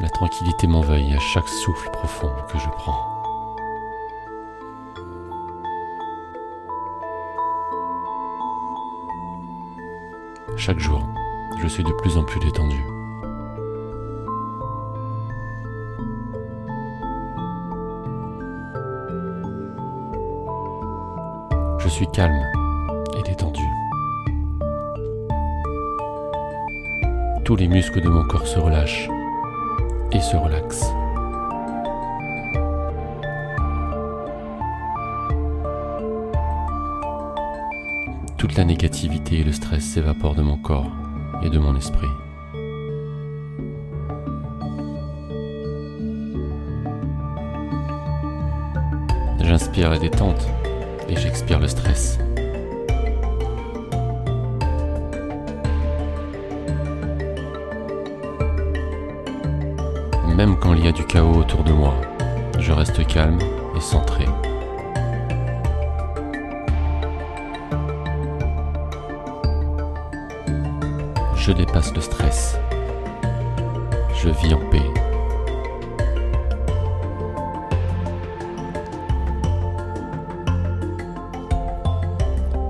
La tranquillité m'envahit à chaque souffle profond que je prends. Chaque jour, je suis de plus en plus détendu. Je suis calme et détendu. Tous les muscles de mon corps se relâchent et se relaxent. Toute la négativité et le stress s'évaporent de mon corps et de mon esprit. J'inspire la détente et j'expire le stress. Même quand il y a du chaos autour de moi, je reste calme et centré. Je dépasse le stress. Je vis en paix.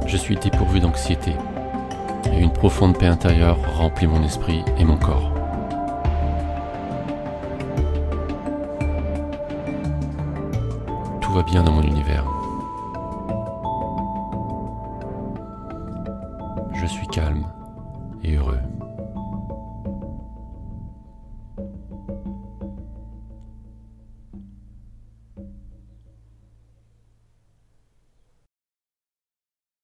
Je suis dépourvu d'anxiété et une profonde paix intérieure remplit mon esprit et mon corps. Bien dans mon univers. Je suis calme et heureux.